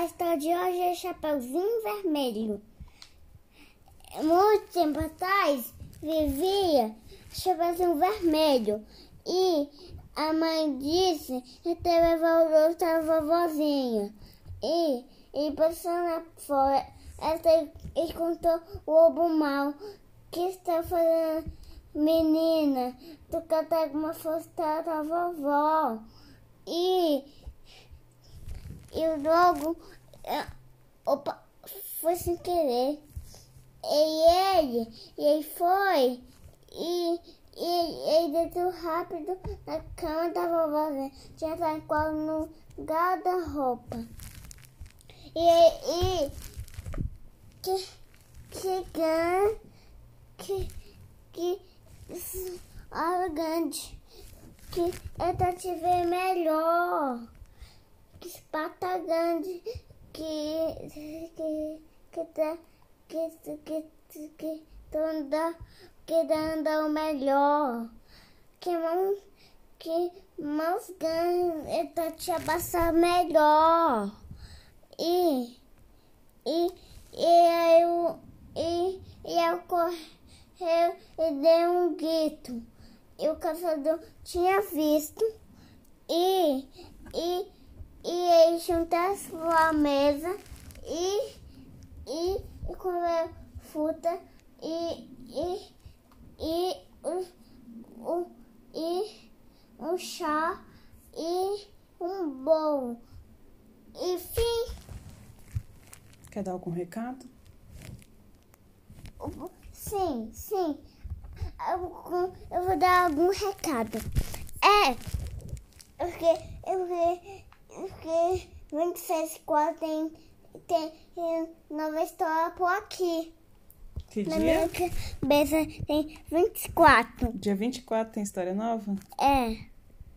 a história de hoje é Chapeuzinho Vermelho. Muito tempo atrás vivia Chapeuzinho Vermelho e a mãe disse que teve voltou a vovozinha e, e passou na fora. Ela e contou o lobo mal que está fazendo menina, tu canta alguma força da vovó. E, e logo, é, opa, foi sem querer. E ele, e ele foi, e, e ele deitou rápido na cama da vovó, né? tinha qual no guarda-roupa. E, e que chegando, que, que arrogante, que pra te ver melhor, espata grande, que que que tá que que que que anda que anda o melhor, que mão que mãos grandes pra te abraçar melhor e e e eu e, e eu corri eu e dei um grito. E o caçador tinha visto. E, e, e ele juntou a mesa e, e, e comeu fruta e, e, e, o, o, e um chá e um bolo. E fim. Quer dar algum recado? Sim, sim. Eu, eu vou dar algum recado. É, porque, porque, porque 26 quatro tem, tem nova história por aqui. Que Na dia? minha cabeça tem 24. Dia 24 tem história nova? É.